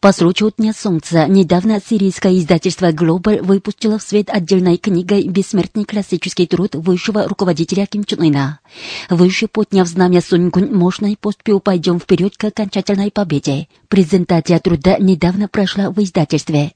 По случаю Дня Солнца недавно сирийское издательство Global выпустило в свет отдельной книгой «Бессмертный классический труд высшего руководителя Ким Чен Ына». Выше подняв знамя Суньгун, мощной поступью пойдем вперед к окончательной победе. Презентация труда недавно прошла в издательстве.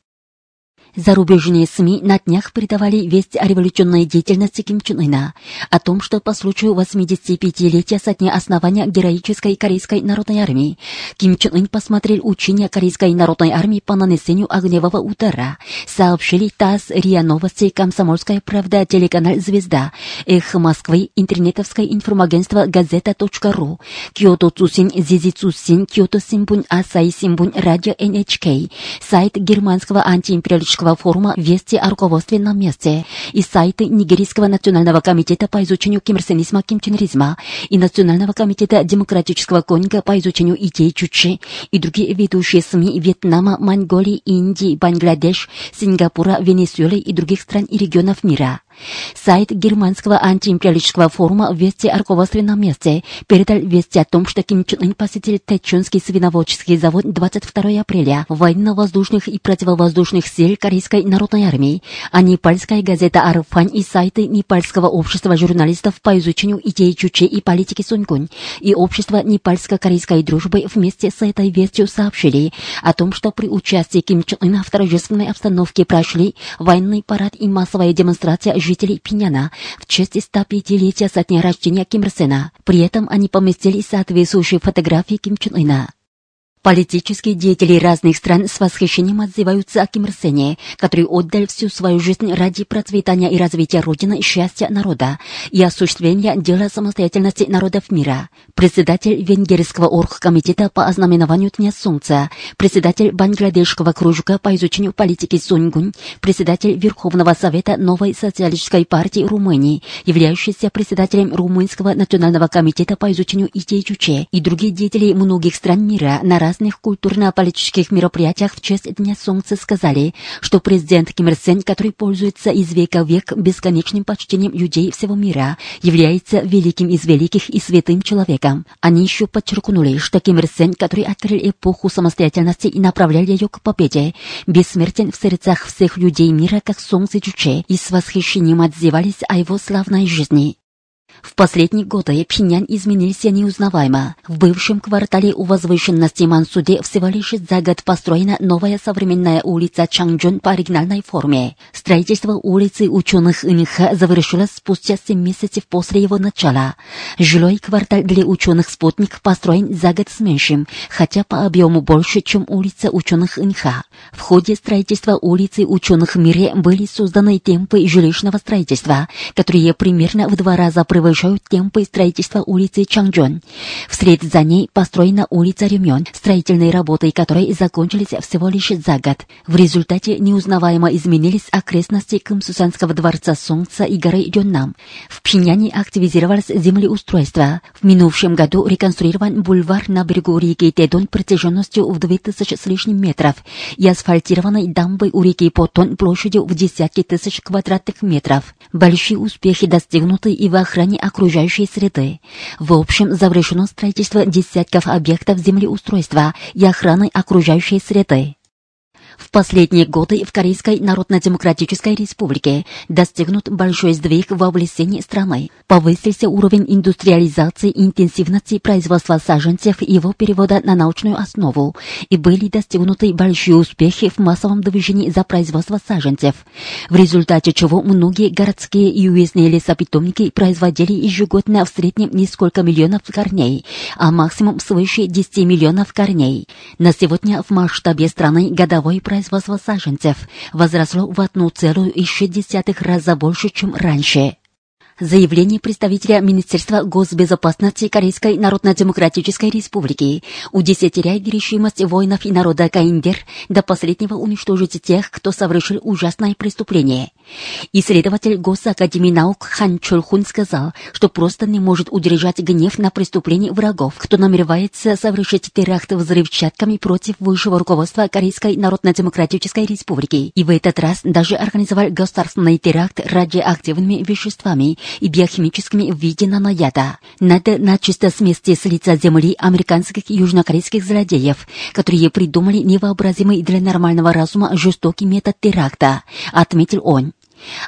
Зарубежные СМИ на днях передавали весть о революционной деятельности Ким Чен Ына, о том, что по случаю 85-летия со дня основания героической Корейской народной армии Ким Чен Ын посмотрел учения Корейской народной армии по нанесению огневого удара, сообщили ТАСС, РИА Новости, Комсомольская правда, телеканал «Звезда», Эхо Москвы, интернетовское информагентство «Газета.ру», Киото Цусин, Зизи Цусин, Киото Симбун, Асай Симбун, Радио НХК, сайт германского антиимпериалистического форума «Вести о руководстве на месте» и сайты Нигерийского национального комитета по изучению кимрсенизма кимченризма и Национального комитета демократического конника по изучению идей Чучи и другие ведущие СМИ Вьетнама, Монголии, Индии, Бангладеш, Сингапура, Венесуэлы и других стран и регионов мира. Сайт германского антиимпериалистического форума «Вести руководстве на месте» передал вести о том, что Ким Чен Ын посетил Тэчунский свиноводческий завод 22 апреля военно-воздушных и противовоздушных сил Корейской народной армии, а непальская газета «Арфань» и сайты Непальского общества журналистов по изучению идей Чуче и политики Суньгунь и общества Непальско-корейской дружбы вместе с этой вестью сообщили о том, что при участии Ким Чен Ына в торжественной обстановке прошли военный парад и массовая демонстрация жителей Пиняна в честь 105-летия со дня рождения Ким Ир. При этом они поместили соответствующие фотографии Ким Чен Ына. Политические деятели разных стран с восхищением отзываются о Ким Ир Сене, который отдал всю свою жизнь ради процветания и развития Родины и счастья народа и осуществления дела самостоятельности народов мира. Председатель Венгерского оргкомитета по ознаменованию Дня Солнца, председатель Бангладешского кружка по изучению политики Суньгунь, председатель Верховного Совета Новой социалистической партии Румынии, являющийся председателем Румынского национального комитета по изучению идей Чуче и другие деятели многих стран мира на разных культурно-политических мероприятиях в честь Дня Солнца сказали, что президент Ким Ир Сен, который пользуется из века в век бесконечным почтением людей всего мира, является великим из великих и святым человеком. Они еще подчеркнули, что Ким Ир Сен, который открыл эпоху самостоятельности и направлял ее к победе, бессмертен в сердцах всех людей мира, как солнце Чуче, и с восхищением отзывались о его славной жизни. В последние годы Пхеньян изменился неузнаваемо. В бывшем квартале у возвышенности Мансуде всего лишь за год построена новая современная улица Чангджун по оригинальной форме. Строительство улицы ученых Инха завершилось спустя 7 месяцев после его начала. Жилой квартал для ученых «Спутник» построен за год с меньшим, хотя по объему больше, чем улица ученых Инха. В ходе строительства улицы ученых Мире были созданы темпы жилищного строительства, которые примерно в два раза превышают превышают темпы строительства улицы Чангджон. Вслед за ней построена улица Рюмён, строительные работы которой закончились всего лишь за год. В результате неузнаваемо изменились окрестности Кымсусанского дворца Солнца и горы Йоннам. В Пхеньяне активизировалось землеустройство. В минувшем году реконструирован бульвар на берегу реки Тедон протяженностью в 2000 с лишним метров и асфальтированной дамбой у реки Потон площадью в десятки тысяч квадратных метров. Большие успехи достигнуты и в охране окружающей среды. В общем, завершено строительство десятков объектов землеустройства и охраны окружающей среды. В последние годы в Корейской Народно-Демократической Республике достигнут большой сдвиг в облесении страны. Повысился уровень индустриализации и интенсивности производства саженцев и его перевода на научную основу, и были достигнуты большие успехи в массовом движении за производство саженцев, в результате чего многие городские и уездные лесопитомники производили ежегодно в среднем несколько миллионов корней, а максимум свыше 10 миллионов корней. На сегодня в масштабе страны годовой производство саженцев возросло в 1,6 раза больше, чем раньше. Заявление представителя Министерства госбезопасности Корейской Народно-Демократической Республики удесятеряет решимость воинов и народа КНДР до последнего уничтожить тех, кто совершил ужасное преступление. Исследователь Госакадемии наук Хан Чолхун сказал, что просто не может удержать гнев на преступление врагов, кто намеревается совершить теракт взрывчатками против высшего руководства Корейской Народно-Демократической Республики и в этот раз даже организовал государственный теракт радиоактивными веществами и биохимическими виде нанояда. Надо начисто смести с лица земли американских и южнокорейских злодеев, которые придумали невообразимый для нормального разума жестокий метод теракта, отметил он.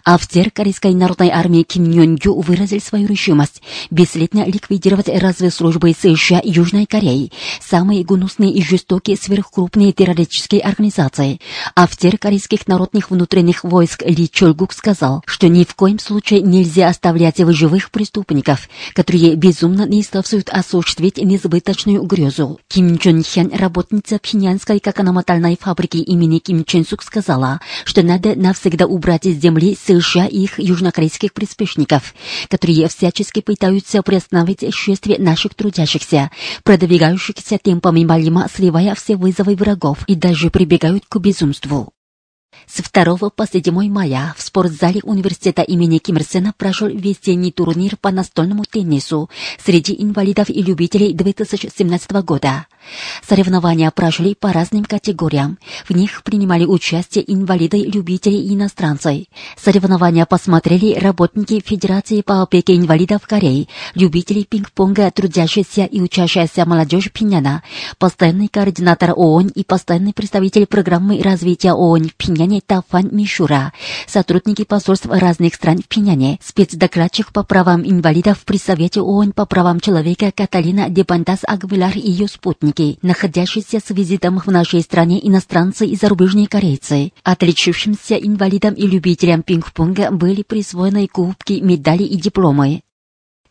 Офицер Корейской народной армии Ким Нён Ю выразил свою решимость бесследно ликвидировать разведслужбы США и Южной Кореи, самые гнусные и жестокие сверхкрупные террористические организации. Офицер корейских народных внутренних войск Ли Чольгук сказал, что ни в коем случае нельзя оставлять в живых преступников, которые безумно не ставсуют осуществить несбыточную грезу. Ким Чон Хян, работница Пхенянской кокономатальной фабрики имени Ким Чен Сук, сказала, что надо навсегда убрать из земли земли США и их южнокорейских приспешников, которые всячески пытаются приостановить шествие наших трудящихся, продвигающихся темпами Малима, сливая все вызовы врагов и даже прибегают к безумству. С 2 по 7 мая в спортзале университета имени Ким Ир Сена прошел весенний турнир по настольному теннису среди инвалидов и любителей 2017 года. Соревнования прошли по разным категориям. В них принимали участие инвалиды, любители и иностранцы. Соревнования посмотрели работники Федерации по опеке инвалидов Кореи, любители пинг-понга, трудящиеся и учащаяся молодежь Пиняна, постоянный координатор ООН и постоянный представитель программы развития ООН в Пиняне Тафан Мишура, сотрудники посольств разных стран в Пиняне, спецдокладчик по правам инвалидов при Совете ООН по правам человека Каталина Дебандас Агвилар и ее спутники, находящиеся с визитом в нашей стране иностранцы и зарубежные корейцы. Отличившимся инвалидам и любителям пинг-понга были присвоены кубки, медали и дипломы.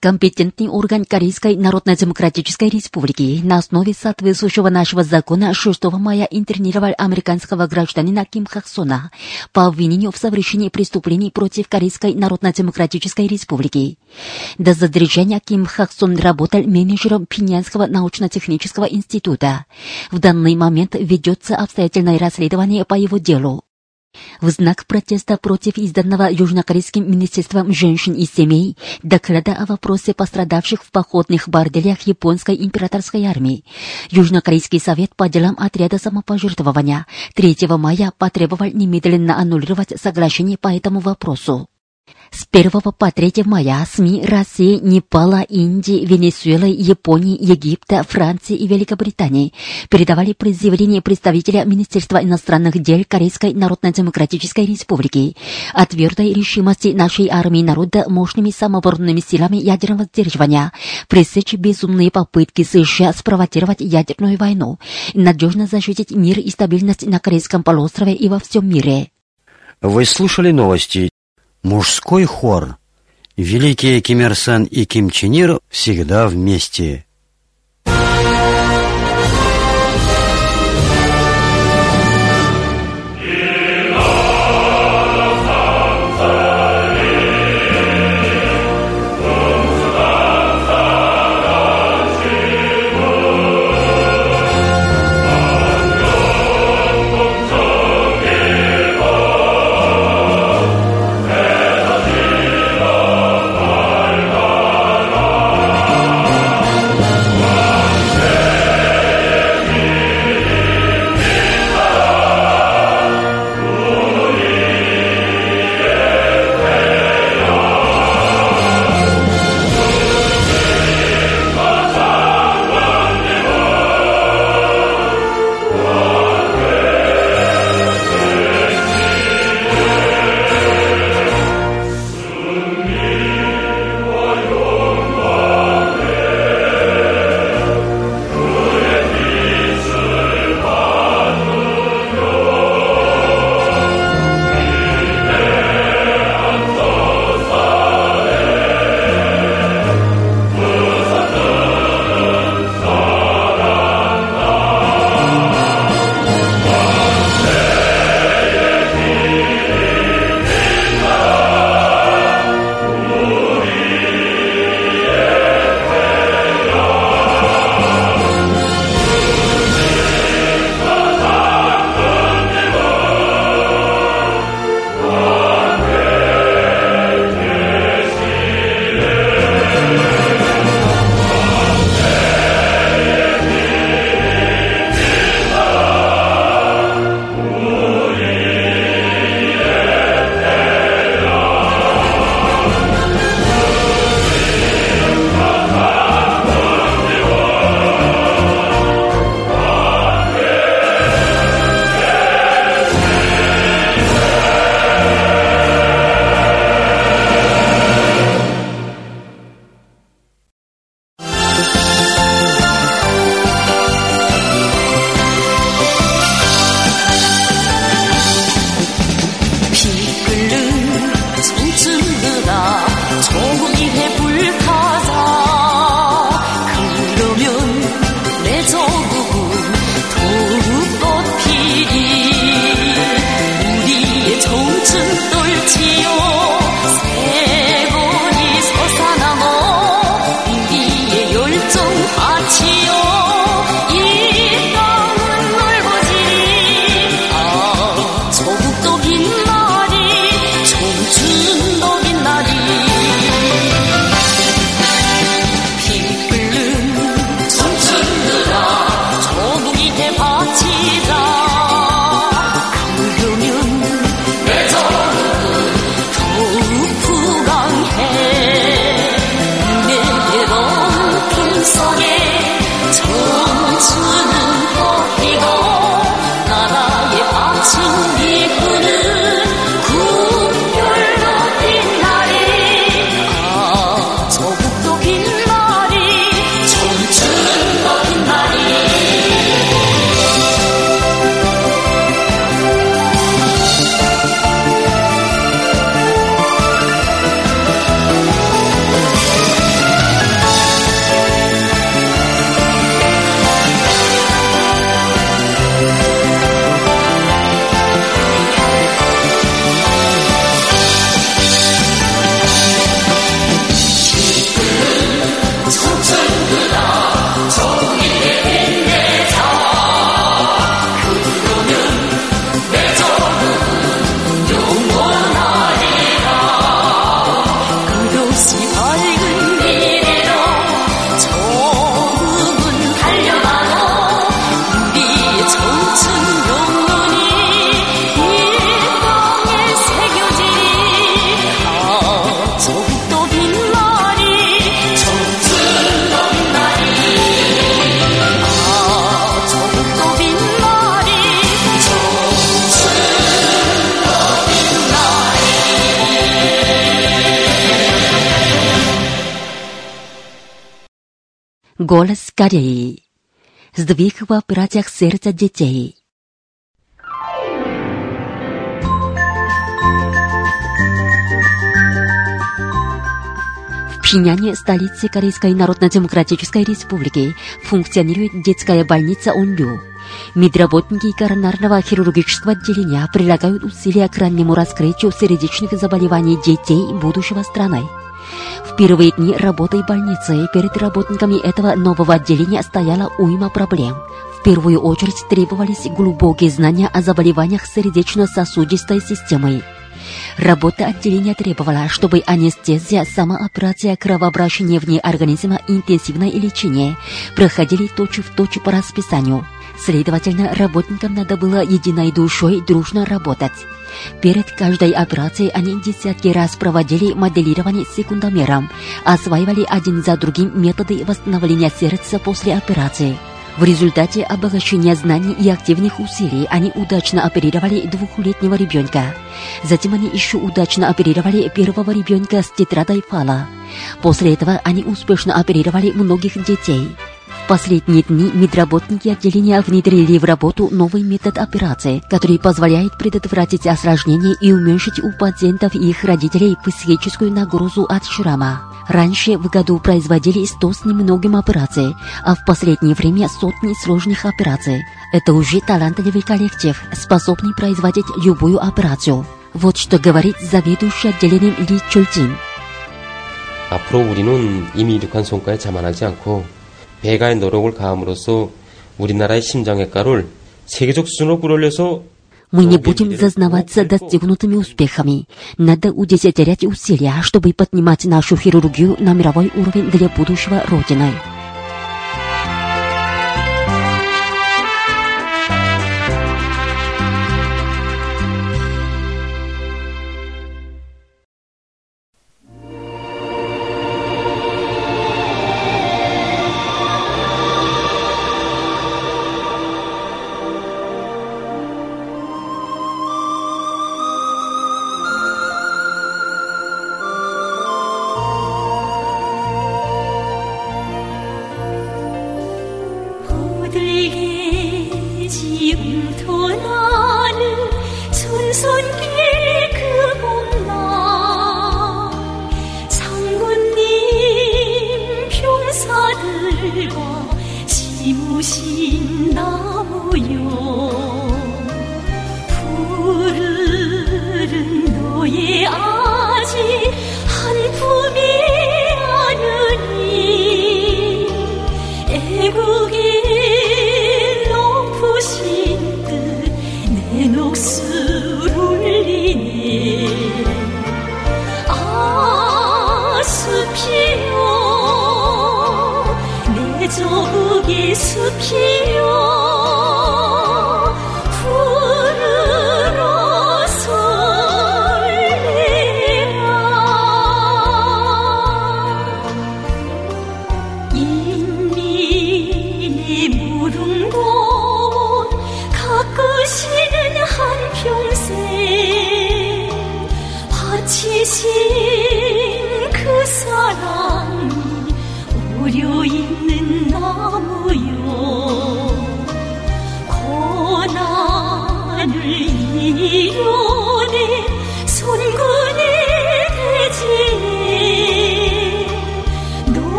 Компетентный орган Корейской Народно-Демократической Республики на основе соответствующего нашего закона 6 мая интернировал американского гражданина Ким Хаксона по обвинению в совершении преступлений против Корейской Народно-Демократической Республики. До задержания Ким Хаксон работал менеджером Пинянского научно-технического института. В данный момент ведется обстоятельное расследование по его делу. В знак протеста против изданного Южнокорейским министерством женщин и семей доклада о вопросе пострадавших в походных борделях японской императорской армии, Южнокорейский совет по делам отряда самопожертвования 3 мая потребовал немедленно аннулировать соглашение по этому вопросу. С 1 по 3 мая СМИ России, Непала, Индии, Венесуэлы, Японии, Египта, Франции и Великобритании передавали заявление представителя Министерства иностранных дел Корейской Народно-Демократической Республики о твердой решимости нашей армии народа мощными самооборонными силами ядерного сдерживания пресечь безумные попытки США спровоцировать ядерную войну и надежно защитить мир и стабильность на Корейском полуострове и во всем мире. Вы слушали новости Мужской хор. Великие Ким Ир Сен и Ким Чен Ир всегда вместе. Голос Кореи. Сдвиг в операциях сердца детей. В Пхеньяне, столице Корейской Народно-Демократической Республики, функционирует детская больница Онлю. Медработники коронарного хирургического отделения прилагают усилия к раннему раскрытию сердечных заболеваний детей будущего страны. В первые дни работы больницы перед работниками этого нового отделения стояла уйма проблем. В первую очередь требовались глубокие знания о заболеваниях сердечно-сосудистой системы. Работа отделения требовала, чтобы анестезия, самооперация, кровообращение вне организма, интенсивное лечение проходили точь-в-точь точь по расписанию. Следовательно, работникам надо было единой душой дружно работать. Перед каждой операцией они десятки раз проводили моделирование секундомером, осваивали один за другим методы восстановления сердца после операции. В результате обогащения знаний и активных усилий они удачно оперировали двухлетнего ребенка. Затем они еще удачно оперировали первого ребенка с тетрадой Фала. После этого они успешно оперировали многих детей. В последние дни медработники отделения внедрили в работу новый метод операции, который позволяет предотвратить осложнения и уменьшить у пациентов и их родителей психическую нагрузу от шрама. Раньше в году производили 100 с немногим операций, а в последнее время сотни сложных операций. Это уже талантливый коллектив, способный производить любую операцию. Вот что говорит заведующий отделением Ли Чульчин. 앞으로 우리는 이미 이룩한 성과에 자만하지 않고 배가의 노력을 가함으로써 우리나라의 심장외과를 세계적 수준으로 끌어올려서 Мы не будем зазнаваться достигнутыми успехами. Надо удесятерять усилия, чтобы поднимать нашу хирургию на мировой уровень для будущего Родины.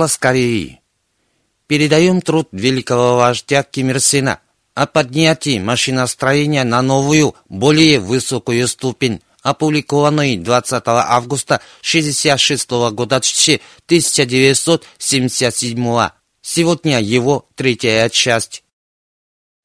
Голос Кореи. Передаем труд великого вождя Ким Ир Сена о поднятии машиностроения на новую, более высокую ступень, опубликованный 20 августа 1966 года 1977 Сегодня его третья часть.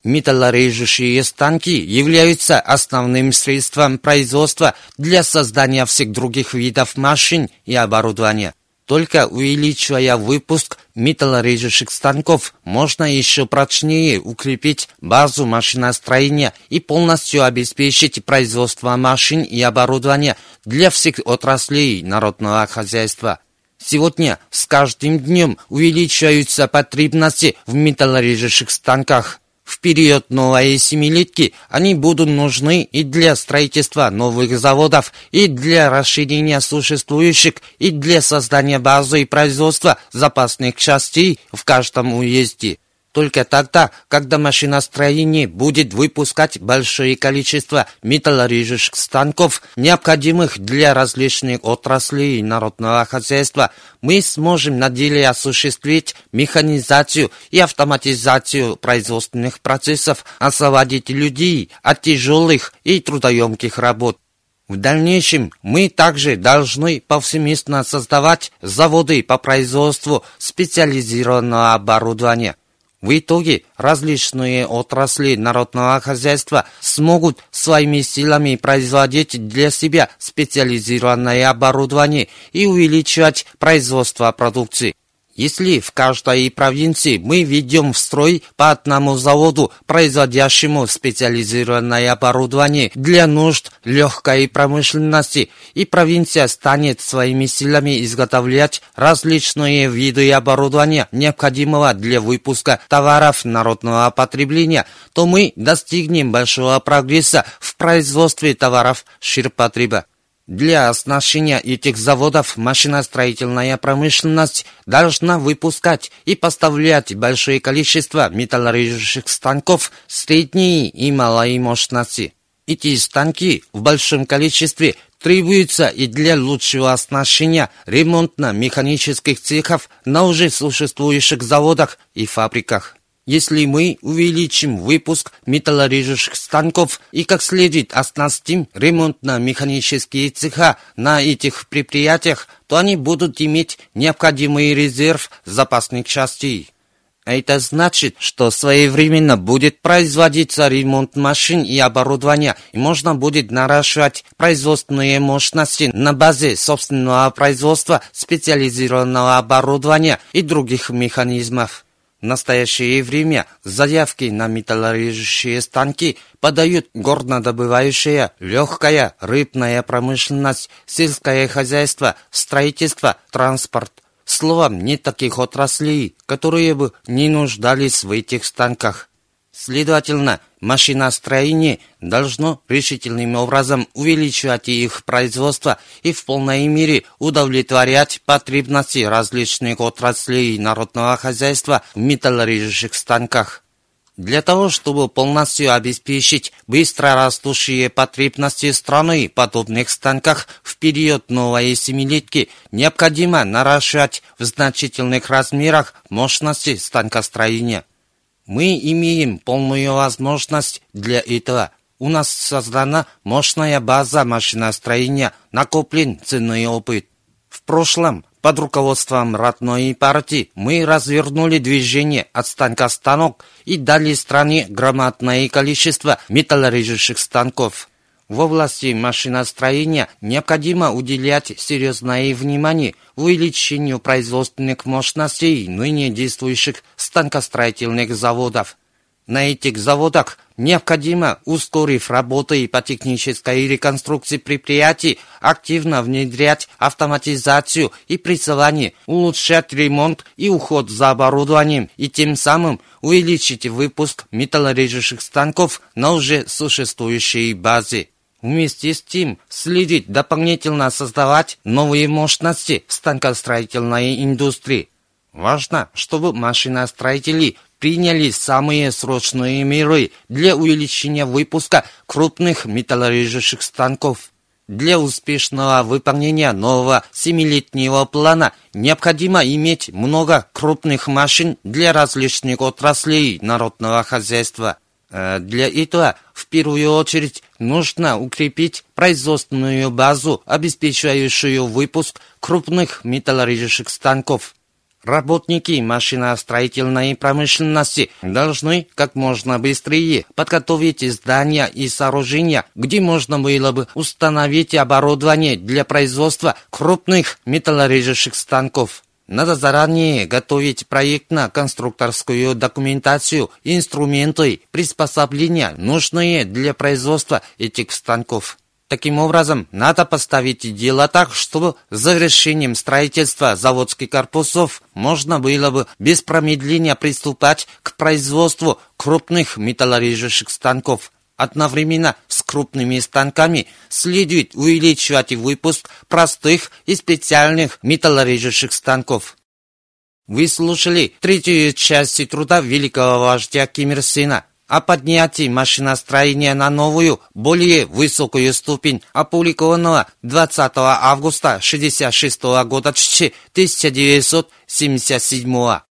Металлорежущие станки являются основным средством производства для создания всех других видов машин и оборудования. Только увеличивая выпуск металлорежущих станков, можно еще прочнее укрепить базу машиностроения и полностью обеспечить производство машин и оборудования для всех отраслей народного хозяйства. Сегодня с каждым днем увеличиваются потребности в металлорежущих станках. В период новой семилетки они будут нужны и для строительства новых заводов, и для расширения существующих, и для создания базы и производства запасных частей в каждом уезде. Только тогда, когда машиностроение будет выпускать большое количество металлорежущих станков, необходимых для различных отраслей народного хозяйства, мы сможем на деле осуществить механизацию и автоматизацию производственных процессов, освободить людей от тяжелых и трудоемких работ. В дальнейшем мы также должны повсеместно создавать заводы по производству специализированного оборудования – в итоге различные отрасли народного хозяйства смогут своими силами производить для себя специализированное оборудование и увеличивать производство продукции. Если в каждой провинции мы ведем в строй по одному заводу, производящему специализированное оборудование для нужд легкой промышленности, и провинция станет своими силами изготовлять различные виды оборудования, необходимого для выпуска товаров народного потребления, то мы достигнем большого прогресса в производстве товаров ширпотреба. Для оснащения этих заводов машиностроительная промышленность должна выпускать и поставлять большое количество металлорежущих станков средней и малой мощности. Эти станки в большом количестве требуются и для лучшего оснащения ремонтно-механических цехов на уже существующих заводах и фабриках. Если мы увеличим выпуск металлорежущих станков и как следует оснастим ремонтно-механические цеха на этих предприятиях, то они будут иметь необходимый резерв запасных частей. Это значит, что своевременно будет производиться ремонт машин и оборудования, и можно будет наращивать производственные мощности на базе собственного производства специализированного оборудования и других механизмов. Настоящее время заявки на металлорежущие станки подают горнодобывающая, легкая рыбная промышленность, сельское хозяйство, строительство, транспорт. Словом, нет таких отраслей, которые бы не нуждались в этих станках. Следовательно, машиностроение должно решительным образом увеличивать их производство и в полной мере удовлетворять потребности различных отраслей народного хозяйства в металлорежущих станках. Для того, чтобы полностью обеспечить быстро растущие потребности страны в подобных станках в период новой семилетки, необходимо наращивать в значительных размерах мощности станкостроения. Мы имеем полную возможность для этого. У нас создана мощная база машиностроения, накоплен ценный опыт. В прошлом под руководством родной партии мы развернули движение от станка станок и дали стране громадное количество металлорежущих станков. В области машиностроения необходимо уделять серьезное внимание увеличению производственных мощностей ныне действующих станкостроительных заводов. На этих заводах необходимо, ускорив работы по технической реконструкции предприятий, активно внедрять автоматизацию и прессование, улучшать ремонт и уход за оборудованием и тем самым увеличить выпуск металлорежущих станков на уже существующей базе. Вместе с тем, следить дополнительно создавать новые мощности в станкостроительной индустрии. Важно, чтобы машиностроители приняли самые срочные меры для увеличения выпуска крупных металлорежущих станков. Для успешного выполнения нового семилетнего плана необходимо иметь много крупных машин для различных отраслей народного хозяйства. Э, для этого в первую очередь нужно укрепить производственную базу, обеспечивающую выпуск крупных металлорежущих станков. Работники машиностроительной промышленности должны как можно быстрее подготовить здания и сооружения, где можно было бы установить оборудование для производства крупных металлорежущих станков. Надо заранее готовить проектно-конструкторскую документацию, инструменты, приспособления, нужные для производства этих станков. Таким образом, надо поставить дело так, чтобы завершением строительства заводских корпусов можно было бы без промедления приступать к производству крупных металлорежущих станков. Одновременно с крупными станками следует увеличивать выпуск простых и специальных металлорежущих станков. Вы слушали третью часть труда великого вождя Ким Ир Сена о поднятии машиностроения на новую, более высокую ступень, опубликованного 20 августа 1966 года 1977아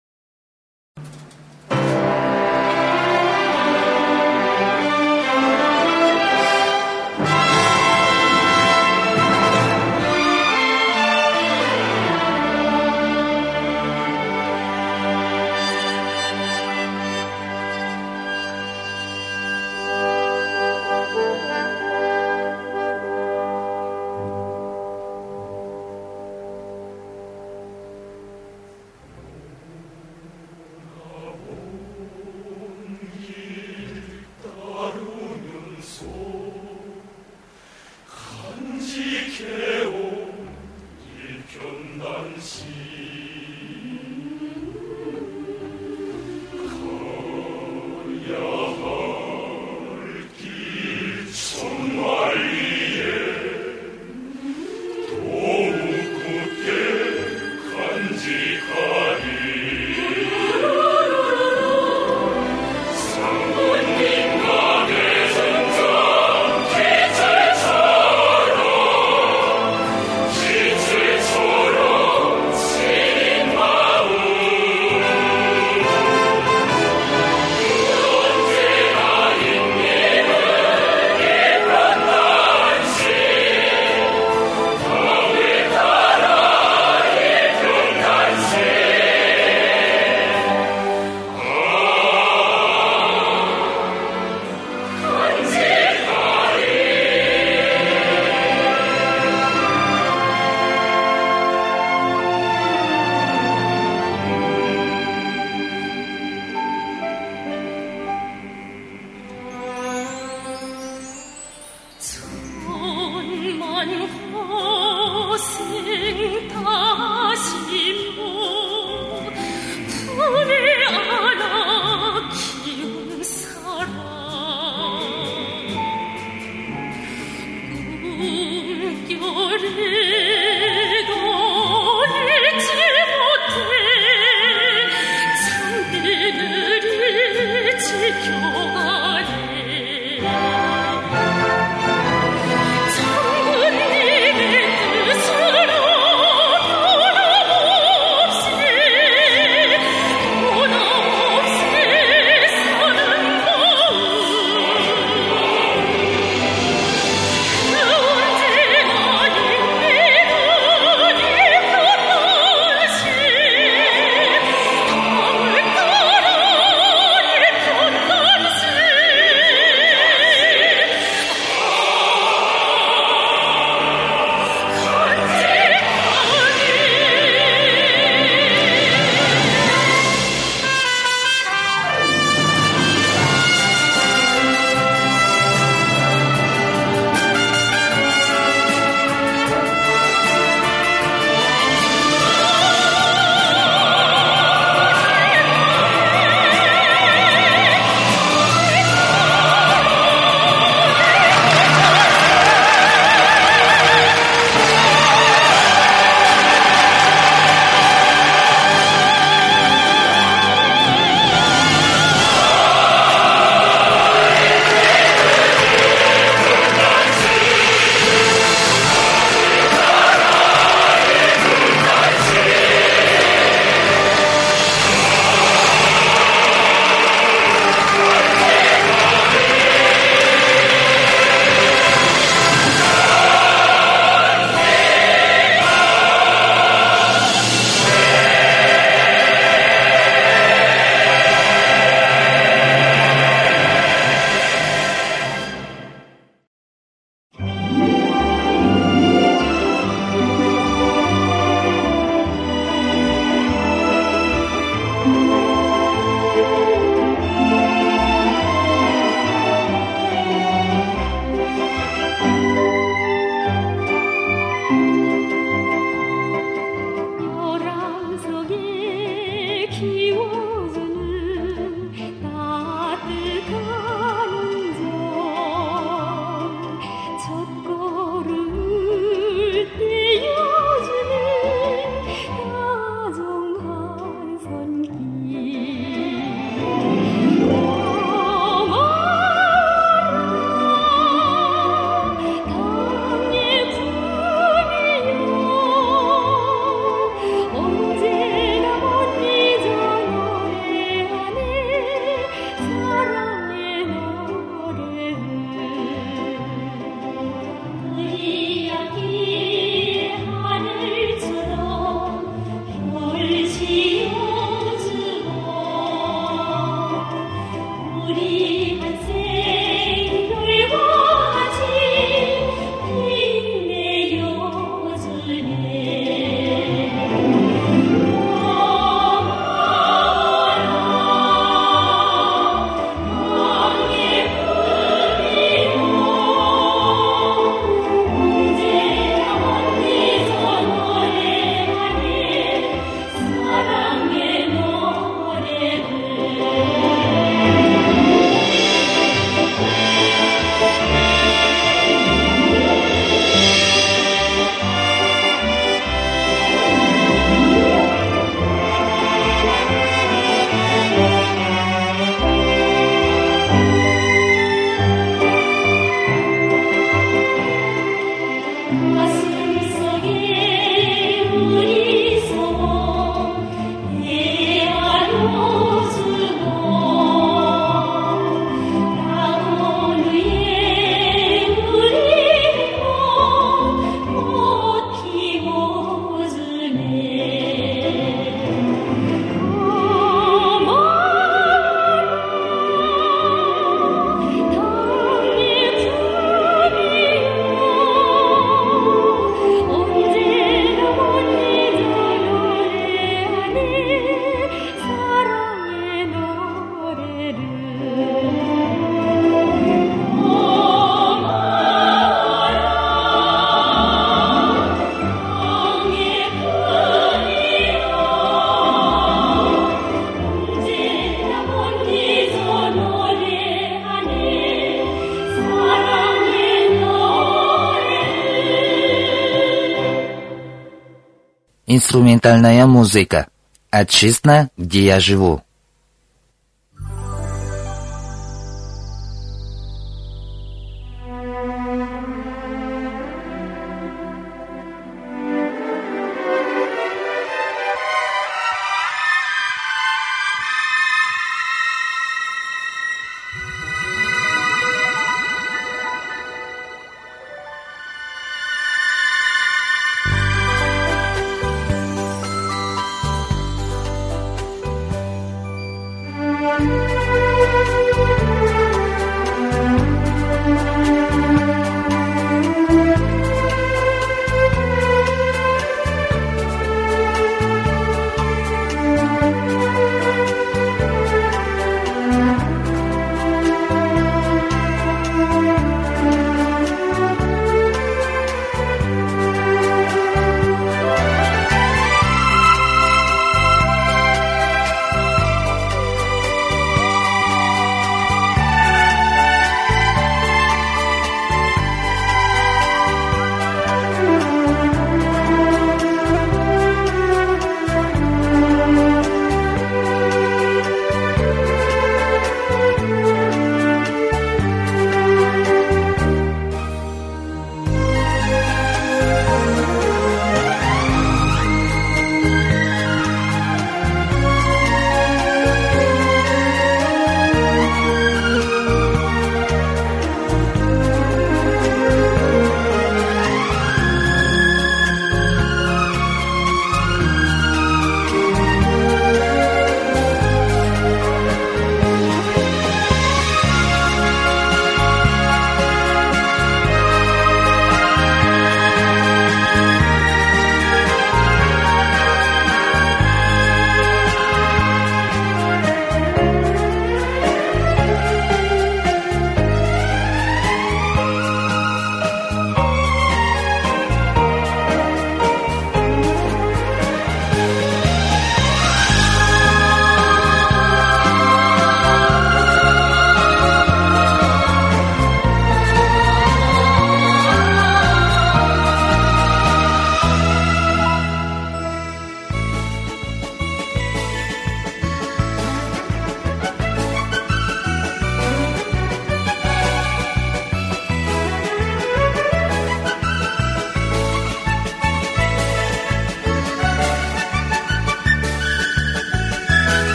инструментальная музыка. Отчизна, где я живу.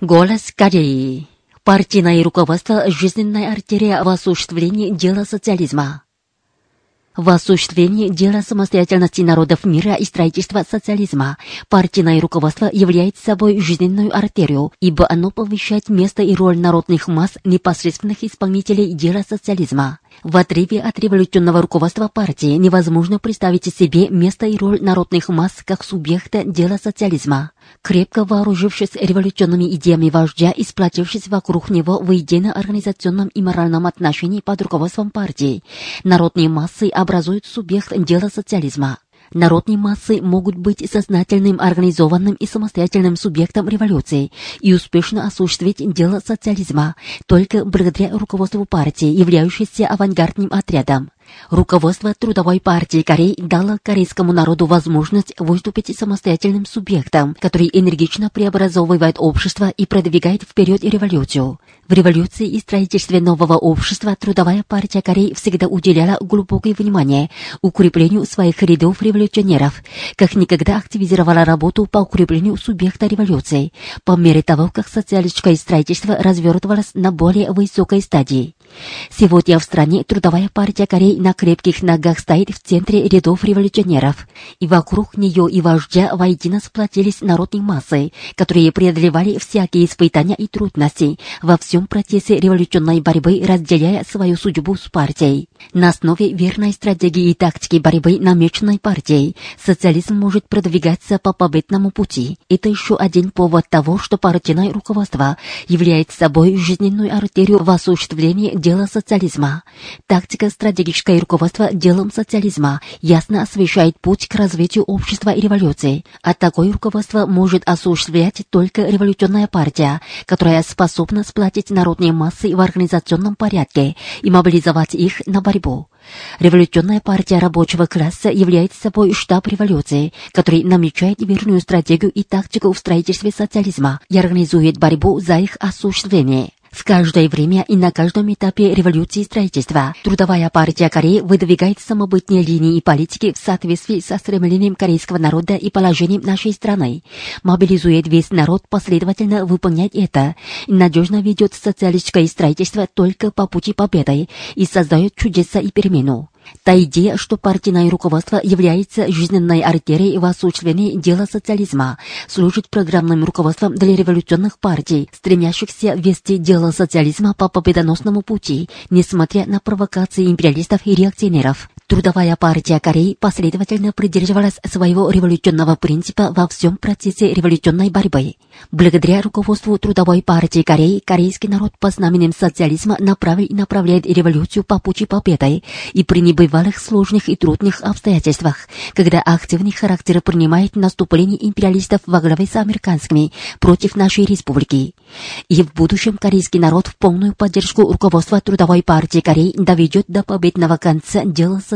Голос Кореи. Партийное руководство – жизненная артерия в осуществлении дела социализма. В осуществлении дела самостоятельности народов мира и строительства социализма партийное руководство является собой жизненную артерию, ибо оно повышает место и роль народных масс непосредственных исполнителей дела социализма. В отрыве от революционного руководства партии невозможно представить себе место и роль народных масс как субъекта дела социализма. Крепко вооружившись революционными идеями вождя и сплотившись вокруг него в идейно-организационном и моральном отношении под руководством партии, народные массы образуют субъект дела социализма. Народные массы могут быть сознательным, организованным и самостоятельным субъектом революции и успешно осуществить дело социализма только благодаря руководству партии, являющейся авангардным отрядом. Руководство Трудовой партии Кореи дало корейскому народу возможность выступить самостоятельным субъектом, который энергично преобразовывает общество и продвигает вперед революцию. В революции и строительстве нового общества Трудовая партия Кореи всегда уделяла глубокое внимание укреплению своих рядов революционеров, как никогда активизировала работу по укреплению субъекта революции, по мере того, как социалистическое строительство развертывалось на более высокой стадии. Сегодня в стране Трудовая партия Кореи на крепких ногах стоит в центре рядов революционеров, и вокруг нее и вождя воедино сплотились народные массы, которые преодолевали всякие испытания и трудности во всем процессе революционной борьбы, разделяя свою судьбу с партией. На основе верной стратегии и тактики борьбы, намеченной партией, социализм может продвигаться по победному пути. Это еще один повод того, что партийное руководство является собой жизненную артерию в осуществлении дела социализма. Тактика стратегическое руководство делом социализма ясно освещает путь к развитию общества и революции. А такое руководство может осуществлять только революционная партия, которая способна сплотить народные массы в организационном порядке и мобилизовать их на борьбу. Революционная партия рабочего класса является собой штаб революции, который намечает верную стратегию и тактику в строительстве социализма и организует борьбу за их осуществление. В каждое время и на каждом этапе революции строительства. Трудовая партия Кореи выдвигает самобытные линии и политики в соответствии со стремлением корейского народа и положением нашей страны, мобилизует весь народ последовательно выполнять это, надежно ведет социалистическое строительство только по пути победы и создает чудеса и перемену. Та идея, что партийное руководство является жизненной артерией в осуществлении дела социализма, служит программным руководством для революционных партий, стремящихся вести дело социализма по победоносному пути, несмотря на провокации империалистов и реакционеров. Трудовая партия Кореи последовательно придерживалась своего революционного принципа во всем процессе революционной борьбы. Благодаря руководству Трудовой партии Кореи, корейский народ по знаменем социализма направил и направляет революцию по пути победы и при небывалых сложных и трудных обстоятельствах, когда активный характер принимает наступление империалистов во главе с американскими против нашей республики. И в будущем корейский народ в полную поддержку руководства Трудовой партии Кореи доведет до победного конца дело